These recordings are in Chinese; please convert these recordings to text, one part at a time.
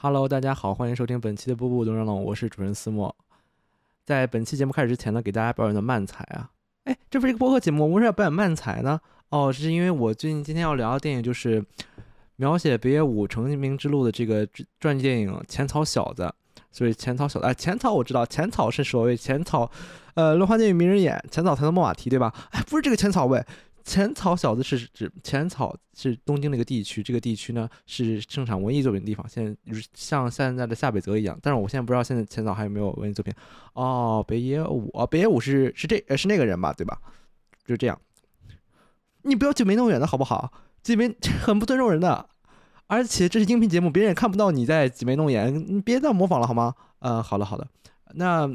Hello，大家好，欢迎收听本期的步步动让浪，我是主持人思墨。在本期节目开始之前呢，给大家表演的慢才啊，哎，这不是一个播客节目，为什么要表演慢才呢？哦，是因为我最近今天要聊的电影就是描写北野武成名之路的这个传记电影《浅草小子》，所以浅草小子，哎，浅草我知道，浅草是所谓浅草，呃，轮环电影名人眼，浅草才能莫马蹄，对吧？哎，不是这个浅草喂。浅草小子是指浅草是东京的一个地区，这个地区呢是生产文艺作品的地方，现在像现在的下北泽一样。但是我现在不知道现在浅草还有没有文艺作品。哦，北野武啊，北野武是是这呃是那个人吧，对吧？就这样，你不要挤眉弄眼的好不好？挤眉 很不尊重人的，而且这是音频节目，别人也看不到你在挤眉弄眼，你别再模仿了好吗？呃，好了好的，那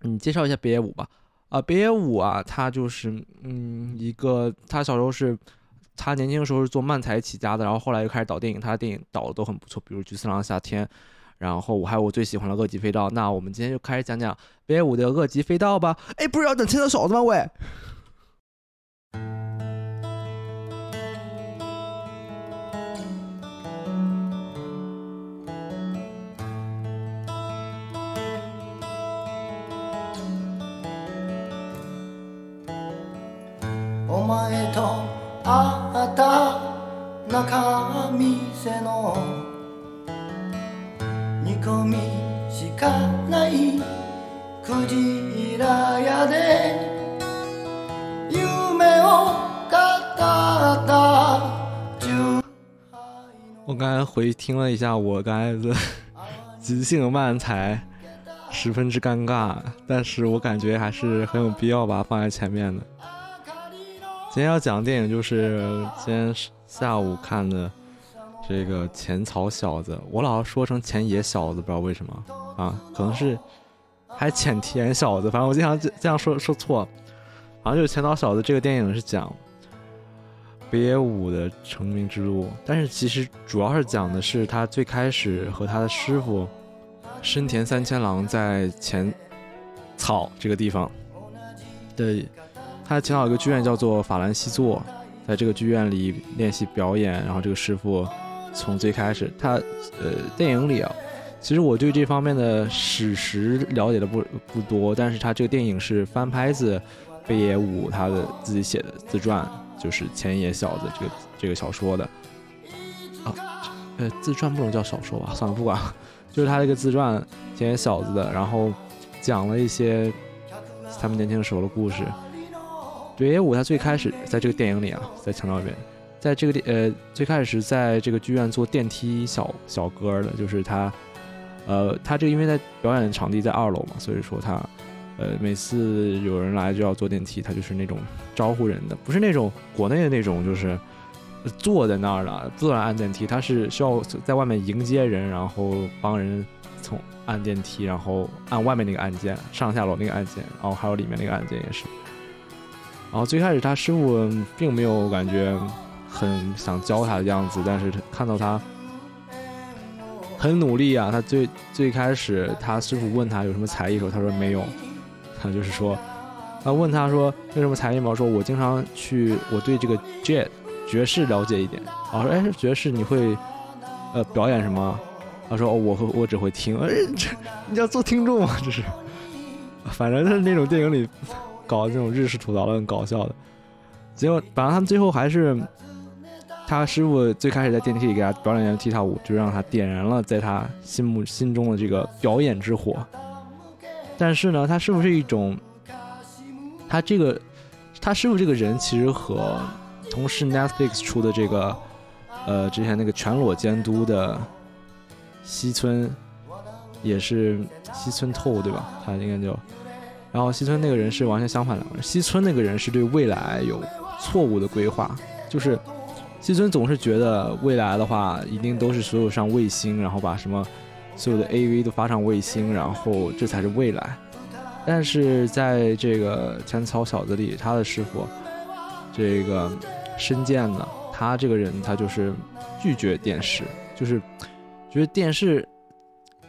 你介绍一下北野武吧。啊，北野武啊，他就是嗯，一个他小时候是，他年轻的时候是做漫才起家的，然后后来又开始导电影，他的电影导的都很不错，比如《菊次郎夏天》，然后我还有我最喜欢的《恶极飞刀》。那我们今天就开始讲讲北野武的《恶极飞刀》吧。哎，不是要等牵到手子吗？喂。我刚才回听了一下我刚才的即兴漫才，十分之尴尬，但是我感觉还是很有必要把它放在前面的。今天要讲的电影就是今天下午看的这个浅草小子，我老是说成浅野小子，不知道为什么。啊，可能是还浅田小子，反正我经常这样说说错，好像就是浅草小子这个电影是讲北野武的成名之路，但是其实主要是讲的是他最开始和他的师傅深田三千郎在浅草这个地方的。他青岛有个剧院叫做法兰西座，在这个剧院里练习表演。然后这个师傅从最开始，他呃电影里啊，其实我对这方面的史实了解的不不多，但是他这个电影是翻拍自北野武他的自己写的自传，就是千野小子这个这个小说的啊，呃自传不能叫小说吧？算了不管了，就是他这个自传千野小子的，然后讲了一些他们年轻时候的故事。北野武他最开始在这个电影里啊，在强调一遍，在这个电呃最开始是在这个剧院做电梯小小哥的，就是他，呃，他这因为在表演场地在二楼嘛，所以说他，呃，每次有人来就要坐电梯，他就是那种招呼人的，不是那种国内的那种，就是坐在那儿的自然按电梯，他是需要在外面迎接人，然后帮人从按电梯，然后按外面那个按键，上下楼那个按键，然后还有里面那个按键也是。然后最开始他师傅并没有感觉很想教他的样子，但是看到他很努力啊，他最最开始他师傅问他有什么才艺时候，他说没有，他就是说，他问他说有什么才艺吗？说我经常去，我对这个 jazz 爵士了解一点。啊说哎爵士你会呃表演什么？他说哦我我只会听。哎这你要做听众吗？这是，反正就是那种电影里。搞这种日式吐槽的很搞笑的，结果反正他们最后还是他师傅最开始在电梯里给他表演一踢踏舞，就让他点燃了在他心目心中的这个表演之火。但是呢，他师傅是一种，他这个他师傅这个人其实和同时 Netflix 出的这个呃之前那个全裸监督的西村也是西村透对吧？他应该叫。然后西村那个人是完全相反的，西村那个人是对未来有错误的规划，就是西村总是觉得未来的话一定都是所有上卫星，然后把什么所有的 AV 都发上卫星，然后这才是未来。但是在这个浅草小子里，他的师傅这个深见呢，他这个人他就是拒绝电视，就是觉得电视。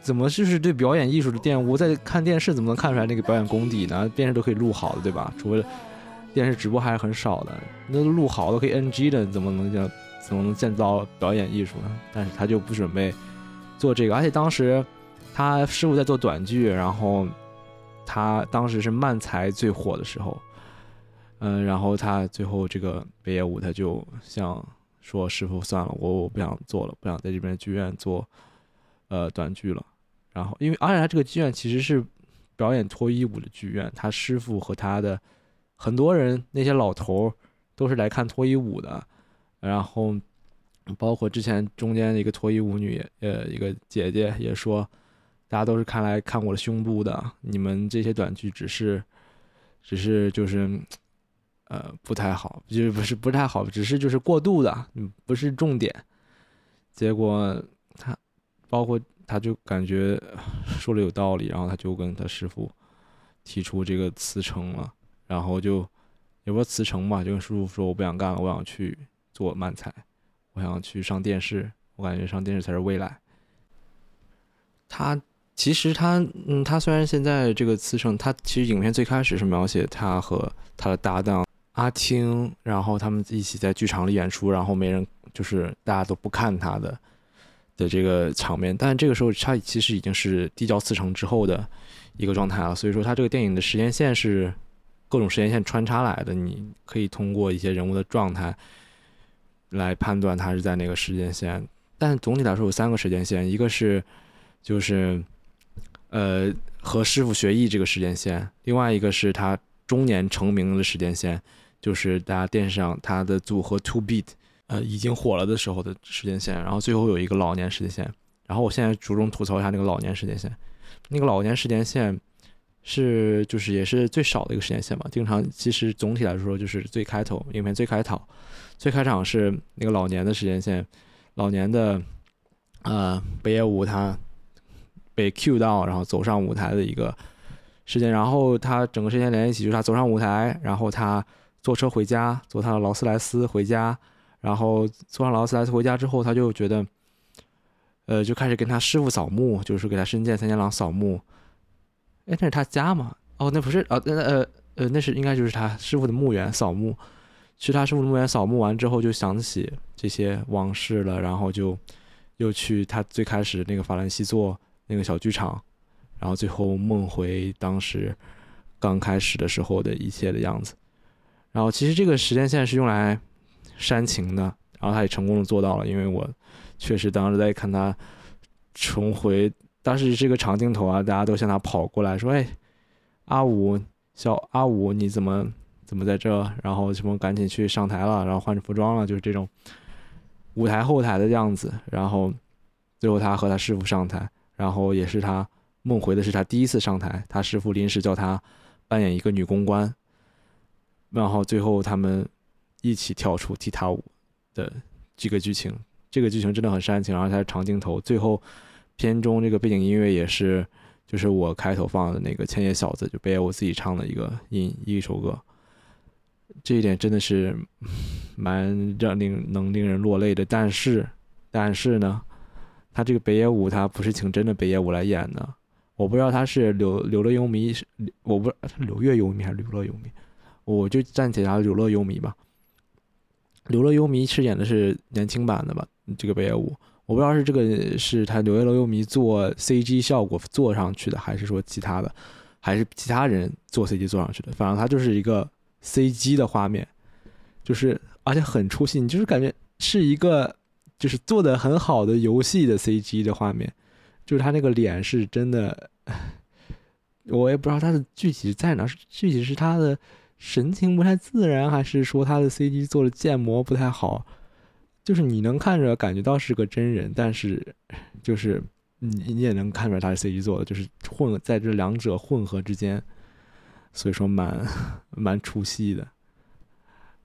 怎么就是对表演艺术的玷污？在看电视怎么能看出来那个表演功底呢？电视都可以录好的，对吧？除非电视直播还是很少的，那录好都可以 NG 的，怎么能叫怎么能建造表演艺术呢？但是他就不准备做这个，而且当时他师傅在做短剧，然后他当时是漫才最火的时候，嗯，然后他最后这个北野武他就想说师傅算了，我我不想做了，不想在这边剧院做呃短剧了。然后因为而且他这个剧院其实是表演脱衣舞的剧院，他师傅和他的很多人那些老头都是来看脱衣舞的，然后。包括之前中间的一个脱衣舞女，呃，一个姐姐也说，大家都是看来看我的胸部的，你们这些短剧只是，只是就是，呃，不太好，就是不是不太好，只是就是过度的，不是重点。结果他，包括他就感觉说的有道理，然后他就跟他师傅提出这个辞呈了，然后就也不辞呈吧，就跟师傅说我不想干了，我想去做漫才。我想去上电视，我感觉上电视才是未来。他其实他嗯，他虽然现在这个辞呈，他其实影片最开始是描写他和他的搭档阿青，然后他们一起在剧场里演出，然后没人就是大家都不看他的的这个场面。但这个时候他其实已经是递交辞呈之后的一个状态了，所以说他这个电影的时间线是各种时间线穿插来的，你可以通过一些人物的状态。来判断他是在哪个时间线，但总体来说有三个时间线，一个是就是，呃，和师傅学艺这个时间线，另外一个是他中年成名的时间线，就是大家电视上他的组合 Two Beat，呃，已经火了的时候的时间线，然后最后有一个老年时间线，然后我现在着重吐槽一下那个老年时间线，那个老年时间线是就是也是最少的一个时间线吧，经常其实总体来说就是最开头影片最开头。最开场是那个老年的时间线，老年的，呃，北野武他被 Q 到，然后走上舞台的一个时间，然后他整个时间连一起，就是他走上舞台，然后他坐车回家，坐他的劳斯莱斯回家，然后坐上劳斯莱斯回家之后，他就觉得，呃，就开始跟他师傅扫墓，就是给他深见三间郎扫墓。哎，那是他家吗？哦，那不是，哦，那呃呃，那是应该就是他师傅的墓园扫墓。去他师傅的墓园扫墓完之后，就想起这些往事了，然后就又去他最开始那个法兰西座那个小剧场，然后最后梦回当时刚开始的时候的一切的样子。然后其实这个时间线是用来煽情的，然后他也成功的做到了，因为我确实当时在看他重回，当时这个长镜头啊，大家都向他跑过来说：“哎，阿五，小阿五，你怎么？”怎么在这？然后什么赶紧去上台了，然后换着服装了，就是这种舞台后台的样子。然后最后他和他师傅上台，然后也是他梦回的是他第一次上台，他师傅临时叫他扮演一个女公关，然后最后他们一起跳出踢踏舞的这个剧情。这个剧情真的很煽情，然后它是长镜头，最后片中这个背景音乐也是就是我开头放的那个千叶小子就背我自己唱的一个音一首歌。这一点真的是蛮让令能令人落泪的，但是，但是呢，他这个北野武他不是请真的北野武来演的，我不知道他是柳柳乐优弥，我不是刘月优弥还是刘乐优弥，我就暂且他柳乐优弥吧。柳乐优弥是演的是年轻版的吧？这个北野武，我不知道是这个是他柳乐优弥做 CG 效果做上去的，还是说其他的，还是其他人做 CG 做上去的，反正他就是一个。CG 的画面，就是而且很出戏，就是感觉是一个就是做的很好的游戏的 CG 的画面，就是他那个脸是真的，我也不知道他的具体在哪，具体是他的神情不太自然，还是说他的 CG 做的建模不太好，就是你能看着感觉到是个真人，但是就是你你也能看出来他是 CG 做的，就是混在这两者混合之间。所以说蛮蛮出戏的，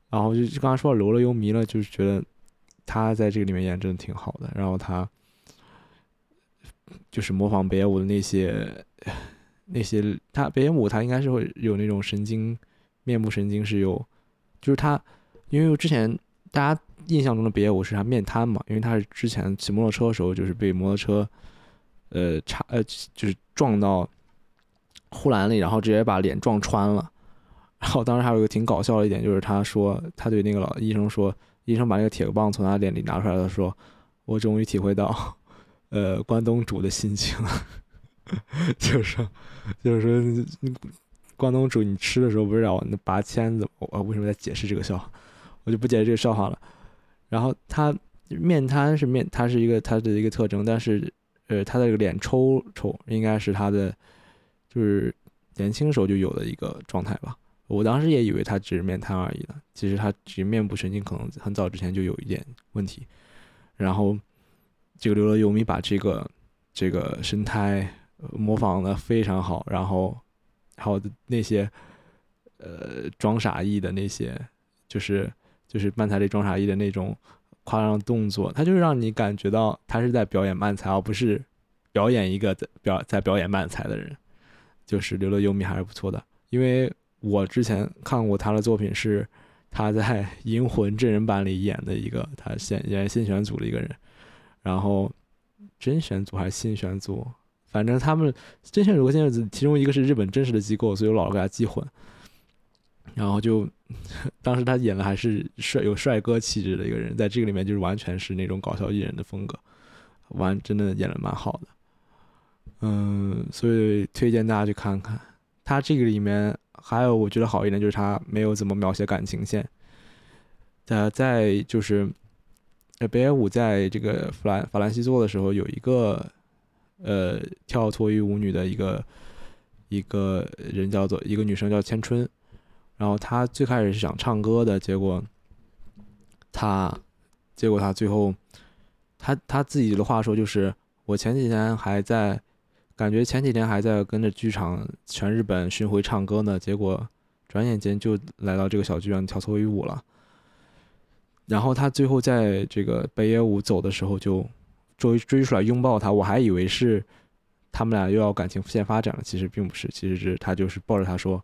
然后就就刚才说到罗乐优弥了，就是觉得他在这个里面演真的挺好的。然后他就是模仿北野武的那些那些，他北野武他应该是会有那种神经面部神经是有，就是他因为之前大家印象中的别野武是他面瘫嘛，因为他是之前骑摩托车的时候就是被摩托车呃插呃就是撞到。护栏里，然后直接把脸撞穿了。然后当时还有一个挺搞笑的一点，就是他说他对那个老医生说，医生把那个铁棒从他脸里拿出来了，说：“我终于体会到，呃关东煮的心情，就是说就是说关东煮你吃的时候不是要那拔签子？我为什么在解释这个笑话？我就不解释这个笑话了。然后他面瘫是面，他是一个他的一个特征，但是呃，他的这个脸抽抽应该是他的就是年轻时候就有的一个状态吧。我当时也以为他只是面瘫而已呢，其实他其实面部神经可能很早之前就有一点问题。然后这个刘乐优弥把这个这个神态模仿的非常好，然后还有那些呃装傻意的那些，就是就是慢才里装傻意的那种夸张动作，他就是让你感觉到他是在表演慢才，而不是表演一个在表在表演慢才的人。就是刘乐优米还是不错的，因为。我之前看过他的作品，是他在《银魂》真人版里演的一个，他现演新选组的一个人。然后真选组还是新选组，反正他们真选组和新选组其中一个是日本真实的机构，所以我老给他记混。然后就当时他演的还是帅有帅哥气质的一个人，在这个里面就是完全是那种搞笑艺人的风格，完真的演的蛮好的。嗯，所以推荐大家去看看他这个里面。还有我觉得好一点就是他没有怎么描写感情线，呃，在就是呃北野武在这个法兰法兰西做的时候，有一个呃跳脱衣舞女的一个一个人叫做一个女生叫千春，然后他最开始是想唱歌的，结果他结果他最后他他自己的话说就是我前几天还在。感觉前几天还在跟着剧场全日本巡回唱歌呢，结果转眼间就来到这个小剧院跳脱衣舞了。然后他最后在这个北野武走的时候就追追出来拥抱他，我还以为是他们俩又要感情线发展了，其实并不是，其实是他就是抱着他说，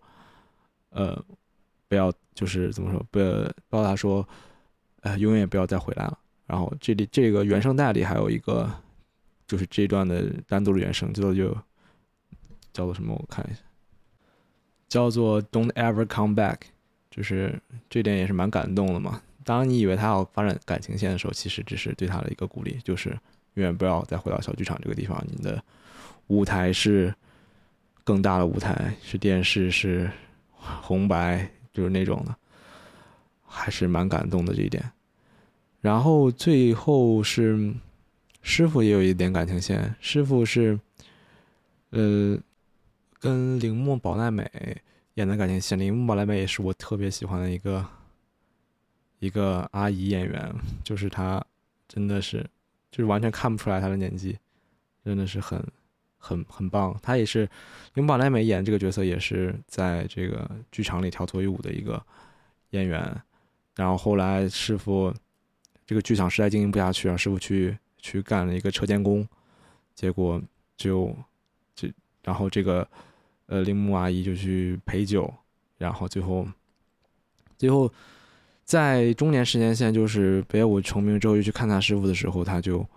呃，不要就是怎么说，不要抱他说，呃，永远也不要再回来了。然后这里这个原声带里还有一个。就是这段的单独的原声，叫做就叫做什么？我看一下，叫做 "Don't ever come back"，就是这点也是蛮感动的嘛。当你以为他要发展感情线的时候，其实只是对他的一个鼓励，就是永远不要再回到小剧场这个地方。你的舞台是更大的舞台，是电视，是红白，就是那种的，还是蛮感动的这一点。然后最后是。师傅也有一点感情线，师傅是，呃，跟铃木保奈美演的感情线。铃木保奈美也是我特别喜欢的一个一个阿姨演员，就是她真的是，就是完全看不出来她的年纪，真的是很很很棒。他也是铃木保奈美演这个角色，也是在这个剧场里跳脱衣舞的一个演员。然后后来师傅这个剧场实在经营不下去，让师傅去。去干了一个车间工，结果就就然后这个呃铃木阿姨就去陪酒，然后最后最后在中年时间线，就是北野武成名之后又去看他师傅的时候，他就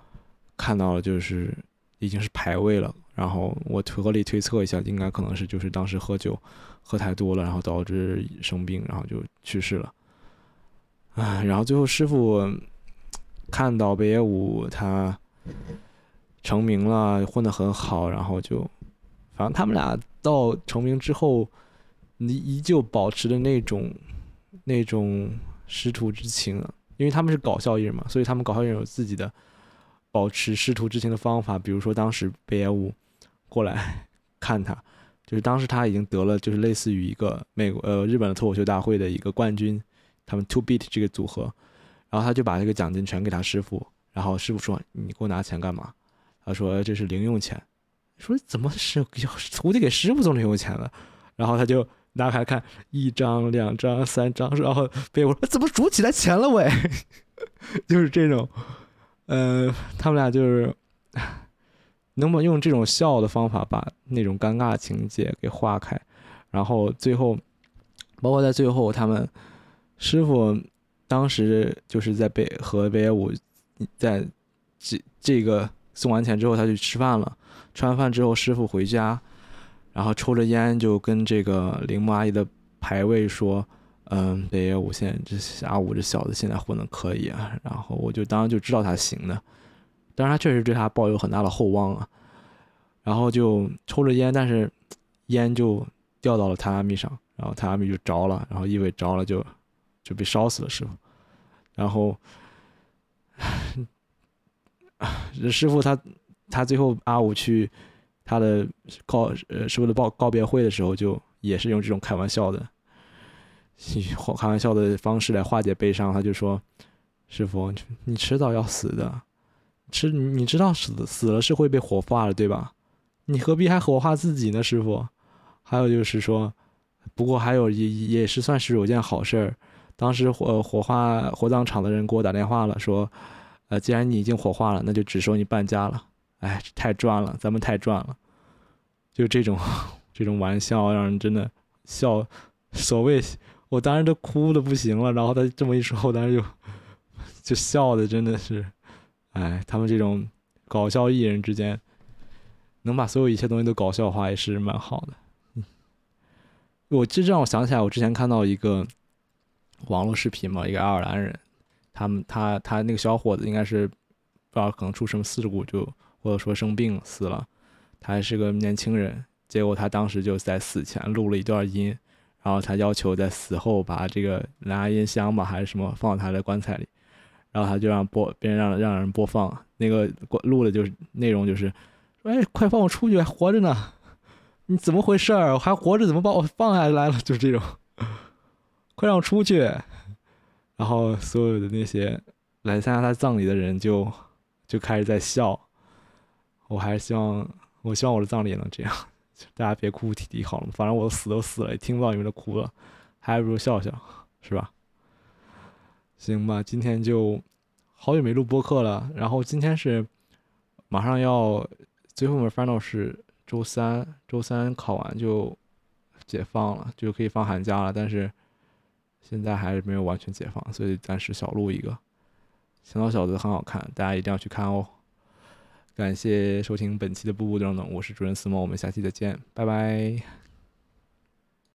看到了就是已经是排位了。然后我合理推测一下，应该可能是就是当时喝酒喝太多了，然后导致生病，然后就去世了。唉，然后最后师傅。看到北野武他成名了，混得很好，然后就，反正他们俩到成名之后，你依旧保持的那种那种师徒之情，因为他们是搞笑艺人嘛，所以他们搞笑艺人有自己的保持师徒之情的方法。比如说当时北野武过来 看他，就是当时他已经得了就是类似于一个美国呃日本的脱口秀大会的一个冠军，他们 Two Beat 这个组合。然后他就把这个奖金全给他师傅，然后师傅说：“你给我拿钱干嘛？”他说：“这是零用钱。”说：“怎么是要徒弟给师傅送零用钱了？”然后他就拿开看一张、两张、三张，然后被我说：“怎么数起来钱了喂？” 就是这种，呃，他们俩就是能不能用这种笑的方法把那种尴尬情节给化开？然后最后，包括在最后，他们师傅。当时就是在北和北野武在这这个送完钱之后，他去吃饭了。吃完饭之后，师傅回家，然后抽着烟就跟这个铃木阿姨的牌位说：“嗯，北野武现在这阿武这小子现在混的可以啊。”然后我就当时就知道他行的。当然他确实对他抱有很大的厚望啊。然后就抽着烟，但是烟就掉到了榻榻米上，然后榻榻米就着了，然后意味着了就就被烧死了师傅。然后 师傅他他最后阿五去他的告呃师傅的告告别会的时候，就也是用这种开玩笑的 以开玩笑的方式来化解悲伤。他就说：“师傅，你迟早要死的，迟你知道死死了是会被火化的，对吧？”你何必还火化自己呢，师傅？还有就是说，不过还有也也是算是有件好事儿。当时火火化火葬场的人给我打电话了，说，呃，既然你已经火化了，那就只收你半价了。哎，太赚了，咱们太赚了。就这种 这种玩笑，让人真的笑。所谓我当时都哭的不行了，然后他这么一说，我当时就就笑的真的是，哎，他们这种搞笑艺人之间。能把所有一切东西都搞笑化也是蛮好的。嗯，我这让我想起来，我之前看到一个网络视频嘛，一个爱尔兰人，他们他他那个小伙子应该是不知道可能出什么事故就或者说生病死了，他还是个年轻人，结果他当时就在死前录了一段音，然后他要求在死后把这个蓝牙音箱吧还是什么放到他的棺材里，然后他就让播别人让让人播放那个录的就是内容就是。哎，快放我出去！还活着呢，你怎么回事儿？我还活着，怎么把我放下来了？就是这种，快让我出去！然后所有的那些来参加他葬礼的人就就开始在笑。我还是希望，我希望我的葬礼也能这样，大家别哭哭啼啼好了。反正我死都死了，也听不到你们的哭了，还不如笑笑，是吧？行吧，今天就好久没录播客了。然后今天是马上要。最后面 final 是周三，周三考完就解放了，就可以放寒假了。但是现在还是没有完全解放，所以暂时小录一个。香草小子很好看，大家一定要去看哦。感谢收听本期的步步等等，我是主任思梦，我们下期再见，拜拜。